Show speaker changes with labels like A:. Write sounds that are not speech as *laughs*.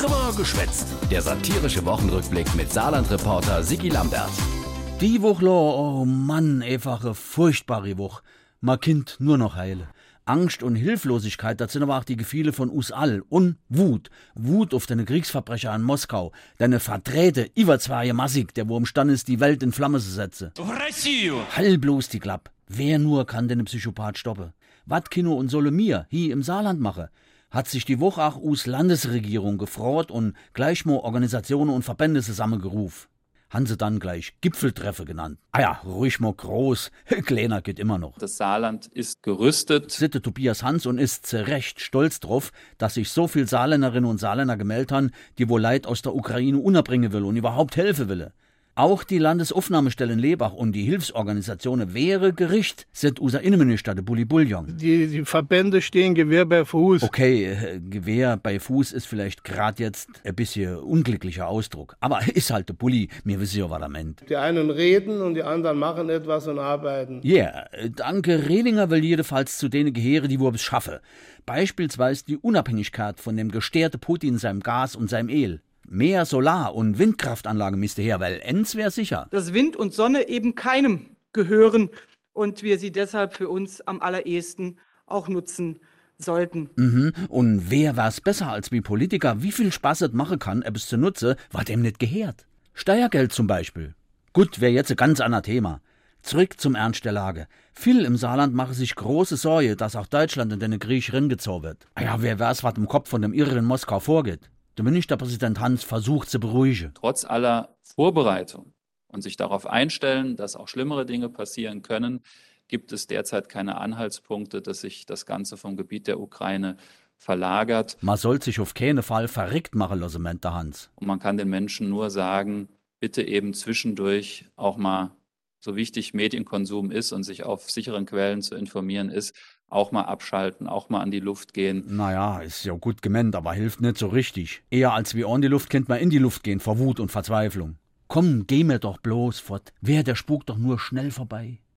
A: Trimmer geschwätzt. Der satirische Wochenrückblick mit Saarland-Reporter Sigi Lambert.
B: Die Woche, oh Mann, einfach eine furchtbare Woche. Ma Kind nur noch heile. Angst und Hilflosigkeit, das sind aber auch die Gefühle von us all. Und Wut. Wut auf deine Kriegsverbrecher in Moskau. Deine verdrehte, überzweige Massig, der wo imstande ist, die Welt in Flamme zu setzen. Hall bloß die Klapp. Wer nur kann den Psychopath stoppen? Wat Kino und solle mir, hier im Saarland mache? Hat sich die Woche auch us Landesregierung gefreut und gleich mal Organisationen und Verbände zusammengerufen. Han sie dann gleich Gipfeltreffe genannt. Ah ja, ruhig mal groß. *laughs* Kleiner geht immer noch.
C: Das Saarland ist gerüstet.
B: Sitte Tobias Hans und ist zu Recht stolz drauf, dass sich so viel Saarländerinnen und Saarländer gemeldet haben, die wohl Leid aus der Ukraine unerbringen will und überhaupt helfen will. Auch die Landesaufnahmestelle in Lebach und die Hilfsorganisationen wäre Gericht, sind unser Innenminister, der Bulli Bullion.
D: Die, die Verbände stehen Gewehr bei Fuß.
B: Okay, äh, Gewehr bei Fuß ist vielleicht gerade jetzt ein bisschen unglücklicher Ausdruck. Aber *laughs* ist halt der Bulli, mir wissen ja, was er meint.
D: Die einen reden und die anderen machen etwas und arbeiten.
B: Ja, yeah, danke. Rehlinger will jedenfalls zu denen gehören, die wo es schaffe. Beispielsweise die Unabhängigkeit von dem gestärte Putin, seinem Gas und seinem Öl. Mehr Solar- und Windkraftanlagen müsste her, weil ens wäre sicher.
E: Dass Wind und Sonne eben keinem gehören und wir sie deshalb für uns am allerersten auch nutzen sollten.
B: Mhm. Und wer wär's besser als wie Politiker, wie viel Spaß es machen kann, etwas zu nutzen, war dem nicht gehört. Steuergeld zum Beispiel. Gut, wäre jetzt ein ganz anderes Thema. Zurück zum Ernst der Lage. Viel im Saarland mache sich große Sorge, dass auch Deutschland in den Krieg reingezogen wird. Ah ja, wer weiß, was im Kopf von dem Irren in Moskau vorgeht. Der Ministerpräsident Hans versucht zu beruhigen.
C: Trotz aller Vorbereitung und sich darauf einstellen, dass auch schlimmere Dinge passieren können, gibt es derzeit keine Anhaltspunkte, dass sich das Ganze vom Gebiet der Ukraine verlagert.
B: Man soll sich auf keinen Fall verrückt machen lassen, meint der Hans.
C: Und man kann den Menschen nur sagen, bitte eben zwischendurch auch mal, so wichtig Medienkonsum ist und sich auf sicheren Quellen zu informieren ist, auch mal abschalten, auch mal an die Luft gehen.
B: Naja, ist ja gut gemeint, aber hilft nicht so richtig. Eher als wie an die Luft kennt man in die Luft gehen vor Wut und Verzweiflung. Komm, geh mir doch bloß fort. Wär der Spuk doch nur schnell vorbei.